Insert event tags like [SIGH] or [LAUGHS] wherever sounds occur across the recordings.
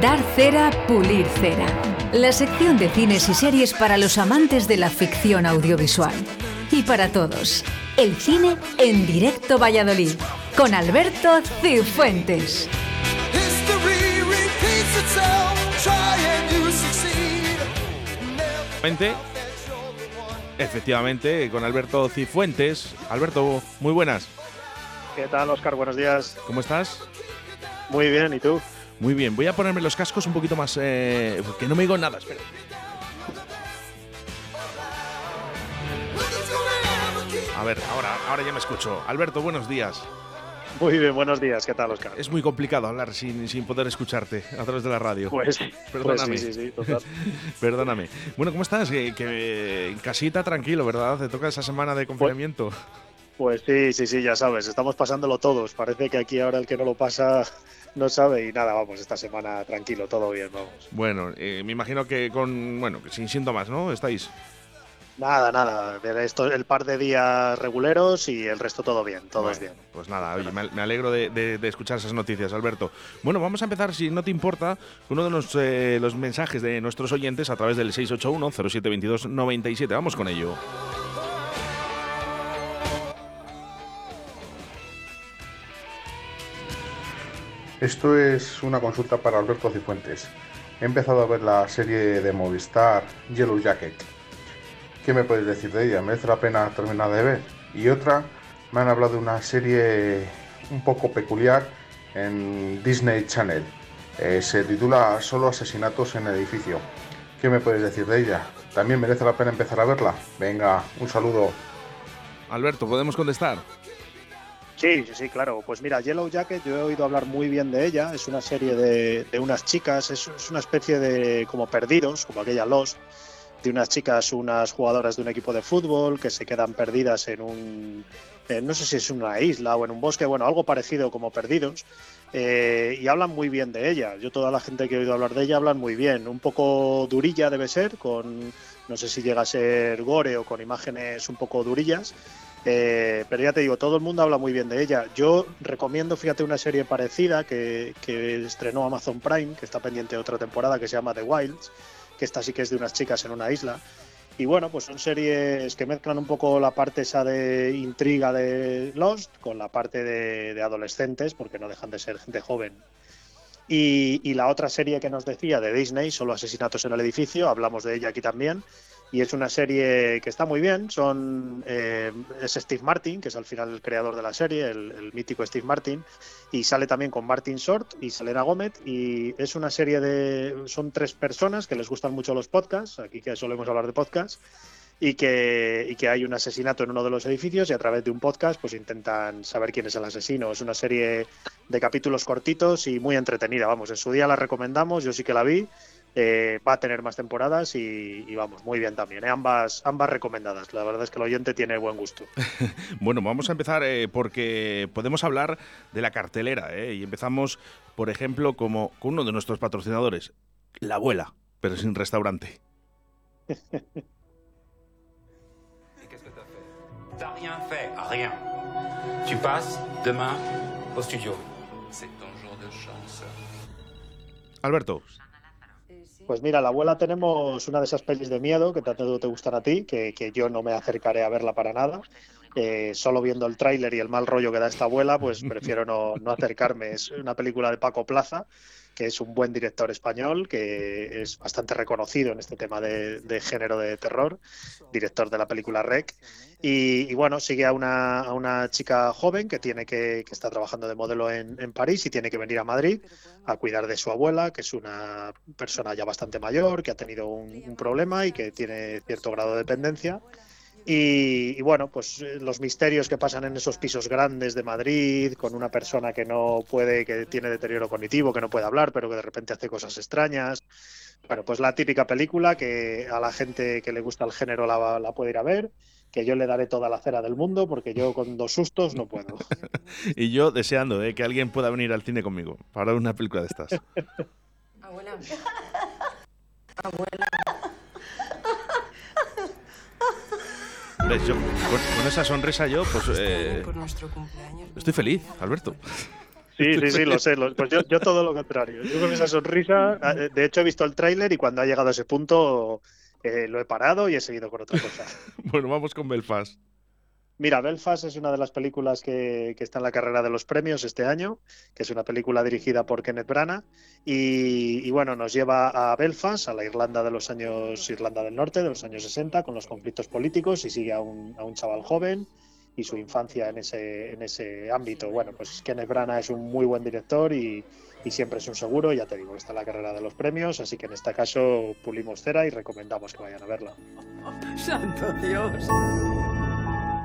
Dar cera, pulir cera. La sección de cines y series para los amantes de la ficción audiovisual. Y para todos, el cine en directo Valladolid, con Alberto Cifuentes. Efectivamente, con Alberto Cifuentes. Alberto, muy buenas. ¿Qué tal, Oscar? Buenos días. ¿Cómo estás? Muy bien, ¿y tú? Muy bien, voy a ponerme los cascos un poquito más. Eh, que no me digo nada, espera. A ver, ahora, ahora ya me escucho. Alberto, buenos días. Muy bien, buenos días. ¿Qué tal, Oscar? Es muy complicado hablar sin, sin poder escucharte a través de la radio. Pues, perdóname. Pues sí, sí, sí, [LAUGHS] perdóname. Bueno, ¿cómo estás? Que, casita tranquilo, ¿verdad? Te toca esa semana de confinamiento. Pues, sí, sí, sí, ya sabes. Estamos pasándolo todos. Parece que aquí ahora el que no lo pasa no sabe y nada, vamos, esta semana tranquilo, todo bien, vamos. Bueno, eh, me imagino que con, bueno, sin síntomas, ¿no? ¿Estáis? Nada, nada. Esto, el par de días reguleros y el resto todo bien, todo es bien. Pues nada, oye, me alegro de, escuchar esas noticias, Alberto. Bueno, vamos a empezar, si no te importa, uno de los, eh, los mensajes de nuestros oyentes a través del 681-0722-97. Vamos con ello. Esto es una consulta para Alberto Cifuentes. He empezado a ver la serie de Movistar Yellow Jacket. ¿Qué me puedes decir de ella? ¿Merece la pena terminar de ver? Y otra, me han hablado de una serie un poco peculiar en Disney Channel. Eh, se titula Solo asesinatos en el edificio. ¿Qué me puedes decir de ella? ¿También merece la pena empezar a verla? Venga, un saludo. Alberto, ¿podemos contestar? Sí, sí, sí, claro. Pues mira, Yellow Jacket, yo he oído hablar muy bien de ella. Es una serie de, unas chicas, es, una especie de como perdidos, como aquella Lost, de unas chicas, unas jugadoras de un equipo de fútbol que se quedan perdidas en un, no sé si es una isla o en un bosque, bueno, algo parecido como perdidos. Eh, y hablan muy bien de ella. Yo toda la gente que he oído hablar de ella hablan muy bien. Un poco durilla debe ser, con no sé si llega a ser gore o con imágenes un poco durillas. Eh, pero ya te digo, todo el mundo habla muy bien de ella. Yo recomiendo, fíjate, una serie parecida que, estrenó Amazon Prime, que está pendiente de otra temporada, que se llama The Wilds, que esta sí que es de unas chicas en una isla. Y bueno, pues son series que mezclan un poco la parte esa de intriga de Lost con la parte de, adolescentes, porque no dejan de ser gente joven. Y, y, la otra serie que nos decía de Disney, solo asesinatos en el edificio, hablamos de ella aquí también, y es una serie que está muy bien. Son eh, es Steve Martin, que es al final el creador de la serie, el, mítico Steve Martin, y sale también con Martin Short y Selena Gómez. Y es una serie de son tres personas que les gustan mucho los podcasts, aquí que solemos hablar de podcasts. Y que, y que hay un asesinato en uno de los edificios y a través de un podcast pues intentan saber quién es el asesino. Es una serie de capítulos cortitos y muy entretenida. Vamos, en su día la recomendamos, yo sí que la vi eh, va a tener más temporadas y, vamos, muy bien también. ¿eh? Ambas, ambas recomendadas. La verdad es que el oyente tiene buen gusto. [LAUGHS] bueno, vamos a empezar eh, porque podemos hablar de la cartelera. Y empezamos, por ejemplo, como con uno de nuestros patrocinadores, La Abuela, pero sin restaurante. [LAUGHS] rien fait, rien. Tu passes demain au studio. C'est ton jour de chance. Alberto. Pues mira, la abuela tenemos una de esas pelis de miedo que tanto te gustan a ti, que, yo no me acercaré a verla para nada. Eh, solo viendo el tráiler y el mal rollo que da esta abuela, pues prefiero no, no acercarme. Es una película de Paco Plaza que es un buen director español, que es bastante reconocido en este tema de, género de terror, director de la película Rec. Y, bueno, sigue a una, a una, chica joven que tiene que, que está trabajando de modelo en, en, París y tiene que venir a Madrid a cuidar de su abuela, que es una persona ya bastante mayor, que ha tenido un, un problema y que tiene cierto grado de dependencia. Y, bueno, pues eh, los misterios que pasan en esos pisos grandes de Madrid, con una persona que no puede, que tiene deterioro cognitivo, que no puede hablar, pero que de repente hace cosas extrañas. Bueno, pues la típica película que a la gente que le gusta el género la, puede ir a ver, que yo le daré toda la cera del mundo, porque yo con dos sustos no puedo. [LAUGHS] y yo deseando eh, que alguien pueda venir al cine conmigo para ver una película de estas. [LAUGHS] Abuela. Abuela. Con, esa sonrisa yo, pues... Eh, estoy feliz, Alberto. Sí, sí, sí, lo sé. pues yo, todo lo contrario. Yo con esa sonrisa, eh, de hecho he visto el tráiler y cuando ha llegado a ese punto eh, lo he parado y he seguido con otra cosa. [LAUGHS] bueno, vamos con Belfast. Mira, Belfast es una de las películas que, está en la carrera de los premios este año, que es una película dirigida por Kenneth Branagh y, bueno, nos lleva a Belfast, a la Irlanda de los años, Irlanda del Norte, de los años 60, con los conflictos políticos y sigue a un, chaval joven y su infancia en ese, en ese ámbito. Bueno, pues Kenneth Branagh es un muy buen director y, y siempre es un seguro, ya te digo, está en la carrera de los premios, así que en este caso pulimos cera y recomendamos que vayan a verla. [LAUGHS] ¡Santo Dios!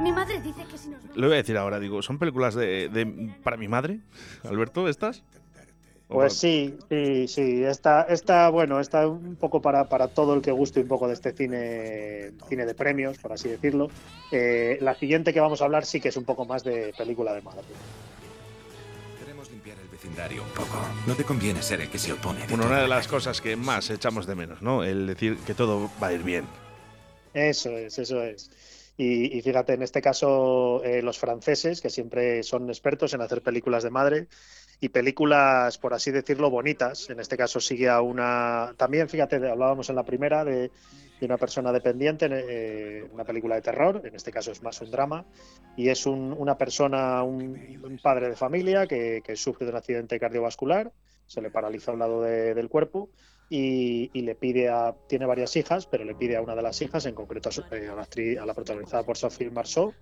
Mi madre dice que si nos... Lo voy a decir ahora, digo, ¿son películas de, para mi madre, Alberto, estas? Pues sí, sí, sí. Está, está, bueno, está un poco para, para todo el que guste un poco de este cine, cine de premios, por así decirlo. Eh, la siguiente que vamos a hablar sí que es un poco más de película de madre. Queremos limpiar el vecindario un poco. No te conviene ser el que se opone. bueno, una de las cosas que más echamos de menos, ¿no? El decir que todo va a ir bien. Eso es, eso es. Y, fíjate, en este caso, eh, los franceses, que siempre son expertos en hacer películas de madre y películas, por así decirlo, bonitas. En este caso sigue a una... También, fíjate, hablábamos en la primera de, una persona dependiente, eh, una película de terror, en este caso es más un drama, y es una persona, un, padre de familia que, sufre de un accidente cardiovascular, se le paraliza un lado del cuerpo y, le pide a, tiene varias hijas, pero le pide a una de las hijas, en concreto a, eh, la, actriz, a la protagonizada por Sophie Marceau,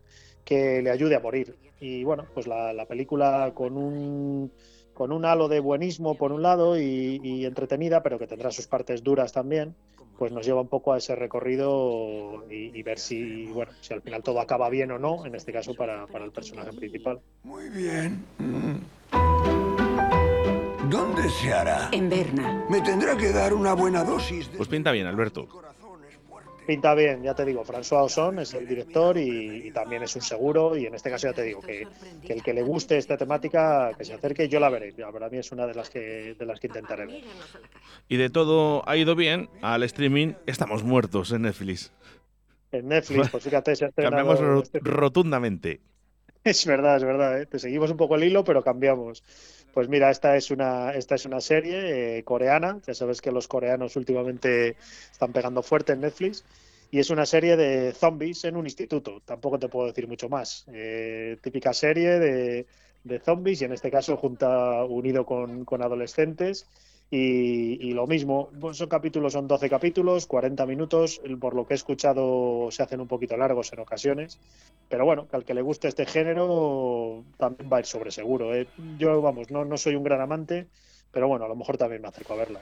que le ayude a morir. Y bueno, pues la, película con un, con un halo de buenismo por un lado y, entretenida, pero que tendrá sus partes duras también, pues nos lleva un poco a ese recorrido y, ver si, bueno, si al final todo acaba bien o no, en este caso para, para el personaje principal. Muy bien. ¿Dónde se hará? En Berna. Me tendrá que dar una buena dosis Pues pinta bien, Alberto. Pinta bien, ya te digo, François Ozon es el director y, también es un seguro y en este caso ya te digo que, el que le guste esta temática que se acerque yo la veré, para mí es una de las que de las que intentaré ver. Y de todo ha ido bien al streaming, estamos muertos en Netflix. En Netflix, pues fíjate, se Cambiamos este rotundamente. Es verdad, es verdad, ¿eh? te seguimos un poco el hilo, pero cambiamos. Pues mira, esta es una, esta es una serie eh, coreana, ya sabes que los coreanos últimamente están pegando fuerte en Netflix, y es una serie de zombies en un instituto, tampoco te puedo decir mucho más. Eh, típica serie de, de, zombies, y en este caso junta unido con, con adolescentes, y, lo mismo, son capítulos, son 12 capítulos, 40 minutos, por lo que he escuchado se hacen un poquito largos en ocasiones, pero bueno, que al que le guste este género también va a ir sobre seguro. ¿eh? Yo, vamos, no, no soy un gran amante, pero bueno, a lo mejor también me acerco a verla.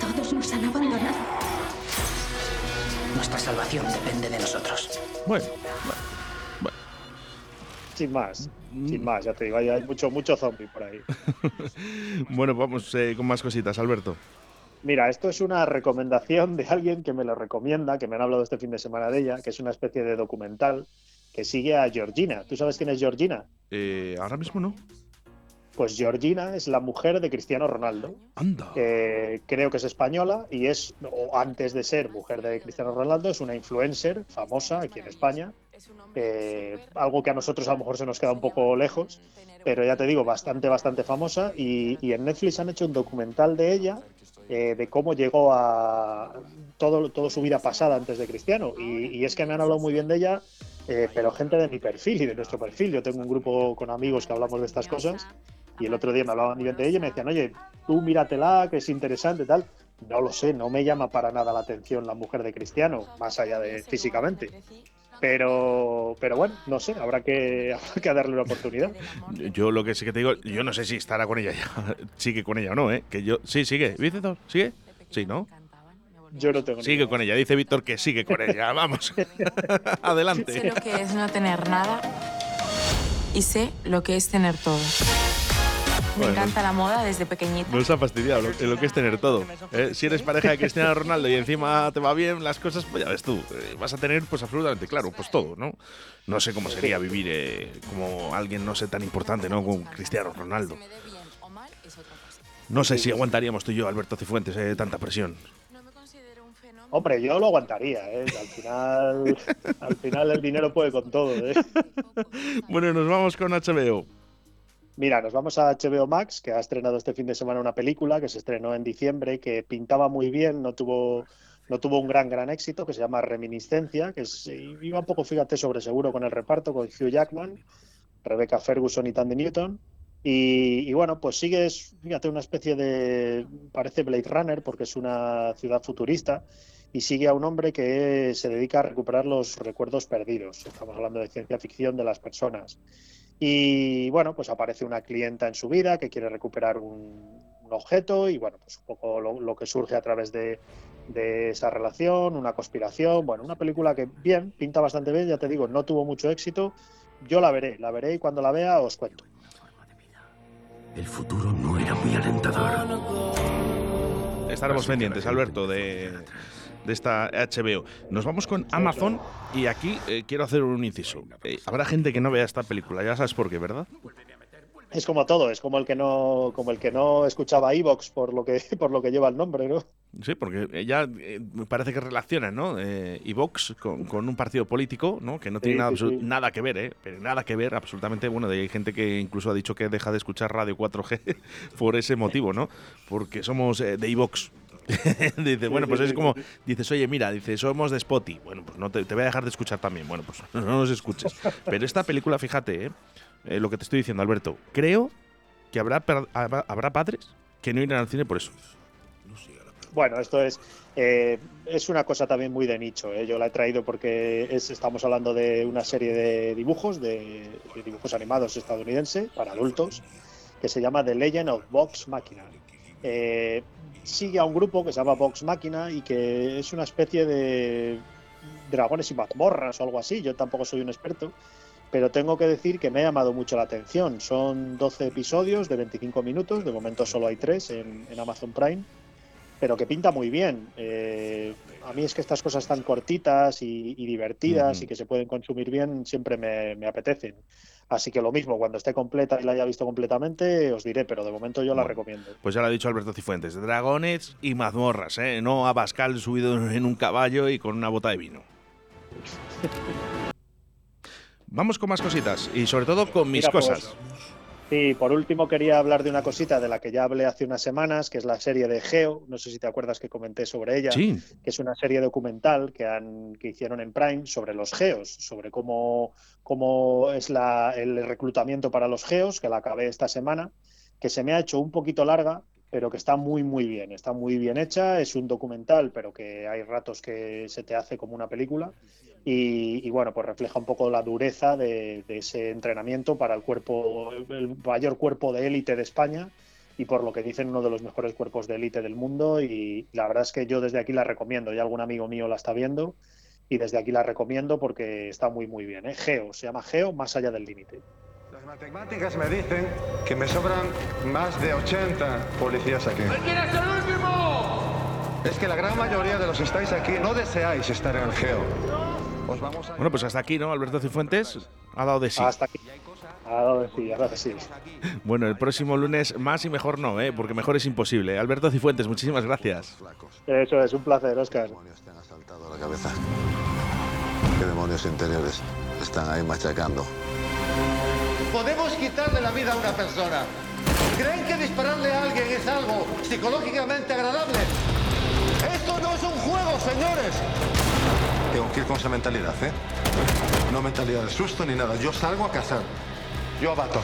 Todos nos han abandonado. Nuestra salvación depende de nosotros. Bueno, bueno. Sin más. Sin mm. más, ya te digo, hay, mucho, mucho zombie por ahí. [LAUGHS] bueno, vamos eh, con más cositas, Alberto. Mira, esto es una recomendación de alguien que me lo recomienda, que me han hablado este fin de semana de ella, que es una especie de documental que sigue a Georgina. ¿Tú sabes quién es Georgina? Eh, ahora mismo no. Pues Georgina es la mujer de Cristiano Ronaldo. Anda. creo que es española y es, o antes de ser mujer de Cristiano Ronaldo, es una influencer famosa aquí en España eh, algo que a nosotros a lo mejor se nos queda un poco lejos, pero ya te digo, bastante, bastante famosa. Y, en Netflix han hecho un documental de ella, eh, de cómo llegó a todo, toda su vida pasada antes de Cristiano. Y, es que me han hablado muy bien de ella, eh, pero gente de mi perfil y de nuestro perfil. Yo tengo un grupo con amigos que hablamos de estas cosas. Y el otro día me hablaban bien de ella y me decían, oye, tú míratela, que es interesante, tal. No lo sé, no me llama para nada la atención la mujer de Cristiano, más allá de físicamente. Pero, pero bueno, no sé, habrá que, [LAUGHS] que darle una oportunidad. Yo lo que sí que te digo, yo no sé si estará con ella ya, [LAUGHS] sigue con ella o no, ¿eh? Que yo, sí, sigue, Víctor, sigue, sí, ¿no? Yo no tengo Sigue con ella, dice Víctor que sigue con ella, [LAUGHS] vamos, adelante. Sé lo que es no tener nada y sé lo que es tener todo. Me encanta la moda desde pequeñita. Nos ha fastidiado lo, lo que es tener todo. ¿eh? Si eres pareja de Cristiano Ronaldo y encima te va bien las cosas, pues ya ves tú. Eh, vas a tener pues absolutamente claro, pues todo, ¿no? No sé cómo sería vivir eh, como alguien no sé tan importante, ¿no? Como Cristiano Ronaldo. No sé si aguantaríamos tú y yo, Alberto Cifuentes, tanta presión. Hombre, yo lo aguantaría, ¿eh? Al final, al final el dinero puede con todo, ¿eh? [LAUGHS] Bueno, nos vamos con HBO. Mira, nos vamos a HBO Max, que ha estrenado este fin de semana una película que se estrenó en diciembre, que pintaba muy bien, no tuvo, no tuvo un gran, gran éxito, que se llama Reminiscencia, que iba un poco, fíjate, sobre seguro con el reparto, con Hugh Jackman, Rebecca Ferguson y Tandy Newton. Y, y, bueno, pues sigue, fíjate, una especie de, parece Blade Runner, porque es una ciudad futurista, y sigue a un hombre que se dedica a recuperar los recuerdos perdidos. Estamos hablando de ciencia ficción de las personas. Y bueno, pues aparece una clienta en su vida que quiere recuperar un, un objeto y bueno, pues un poco lo, lo que surge a través de, de, esa relación, una conspiración. Bueno, una película que bien, pinta bastante bien, ya te digo, no tuvo mucho éxito. Yo la veré, la veré y cuando la vea os cuento. El futuro no era muy alentador. Estaremos pendientes, Alberto, de, de esta HBO. Nos vamos con Amazon y aquí eh, quiero hacer un inciso. Eh, habrá gente que no vea esta película, ya sabes por qué, ¿verdad? Es como todo, es como el que no, como el que no escuchaba Evox por lo que [LAUGHS] por lo que lleva el nombre, ¿no? Sí, porque ya eh, parece que relacionan, ¿no? Eh, Evox con, con, un partido político, ¿no? Que no tiene sí, nada, sí, sí. nada que ver, ¿eh? Pero nada que ver, absolutamente. Bueno, hay gente que incluso ha dicho que deja de escuchar Radio 4G [LAUGHS] por ese motivo, ¿no? Porque somos eh, de Evox. [LAUGHS] dice, bueno, pues es como, dices, oye, mira, dice, somos de Spotty. Bueno, pues no te, te, voy a dejar de escuchar también. Bueno, pues [LAUGHS] no nos escuches. Pero esta película, fíjate, ¿eh? Eh, lo que te estoy diciendo, Alberto. Creo que habrá, habrá, habrá padres que no irán al cine por eso. Bueno, esto es, eh, es una cosa también muy de nicho. ¿eh? Yo la he traído porque es, estamos hablando de una serie de dibujos, de, de, dibujos animados estadounidense para adultos, que se llama The Legend of Vox Machina. Eh, sigue a un grupo que se llama Vox Machina y que es una especie de dragones y mazmorras o algo así. Yo tampoco soy un experto, pero tengo que decir que me ha llamado mucho la atención. Son 12 episodios de 25 minutos, de momento solo hay 3 en, en Amazon Prime, pero que pinta muy bien. Eh, a mí es que estas cosas tan cortitas y, y divertidas uh -huh. y que se pueden consumir bien siempre me, me, apetecen. Así que lo mismo, cuando esté completa y la haya visto completamente, os diré, pero de momento yo bueno, la recomiendo. Pues ya lo ha dicho Alberto Cifuentes, dragones y mazmorras, ¿eh? no a Pascal subido en un caballo y con una bota de vino. [LAUGHS] Vamos con más cositas y sobre todo con mis Mira, cosas. Pues, sí, por último quería hablar de una cosita de la que ya hablé hace unas semanas, que es la serie de Geo. No sé si te acuerdas que comenté sobre ella. Sí. Que es una serie documental que, han, que hicieron en Prime sobre los Geos, sobre cómo, cómo es la, el reclutamiento para los Geos, que la acabé esta semana, que se me ha hecho un poquito larga, pero que está muy, muy bien. Está muy bien hecha. Es un documental, pero que hay ratos que se te hace como una película. Y, bueno, pues refleja un poco la dureza de, de, ese entrenamiento para el cuerpo, el mayor cuerpo de élite de España y por lo que dicen uno de los mejores cuerpos de élite del mundo y la verdad es que yo desde aquí la recomiendo, ya algún amigo mío la está viendo y desde aquí la recomiendo porque está muy muy bien, ¿eh? Geo, se llama Geo más allá del límite. Las matemáticas me dicen que me sobran más de 80 policías aquí. ¿Quién es el último? Es que la gran mayoría de los que estáis aquí no deseáis estar en el Geo. Pues vamos a... Bueno, pues hasta aquí, ¿no? Alberto Cifuentes ha dado de sí. Hasta aquí. Ha dado de sí, ha dado de sí. [LAUGHS] Bueno, el próximo lunes más y mejor no, ¿eh? Porque mejor es imposible. Alberto Cifuentes, muchísimas gracias. Eso es, un placer, Oscar. ¿Qué demonios te han asaltado la cabeza? ¿Qué demonios interiores están ahí machacando? Podemos quitarle la vida a una persona. ¿Creen que dispararle a alguien es algo psicológicamente agradable? Esto no es un juego, señores. Tengo que ir con esa mentalidad, ¿eh? No mentalidad de susto ni nada. Yo salgo a cazar. Yo abato.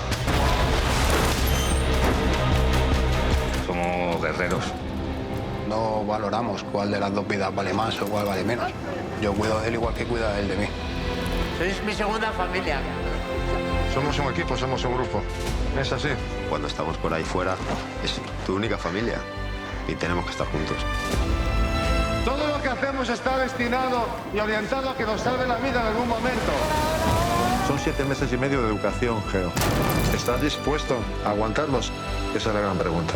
Somos guerreros. No valoramos cuál de las dos vidas vale más o cuál vale menos. Yo cuido de él igual que cuida él de mí. Sois mi segunda familia. Somos un equipo, somos un grupo. Es así. Cuando estamos por ahí fuera, es tu única familia. Y tenemos que estar juntos. Todo lo que hacemos está destinado y orientado a que nos salve la vida en algún momento. Son siete meses y medio de educación, Geo. ¿Estás dispuesto a aguantarlos? Esa es la gran pregunta.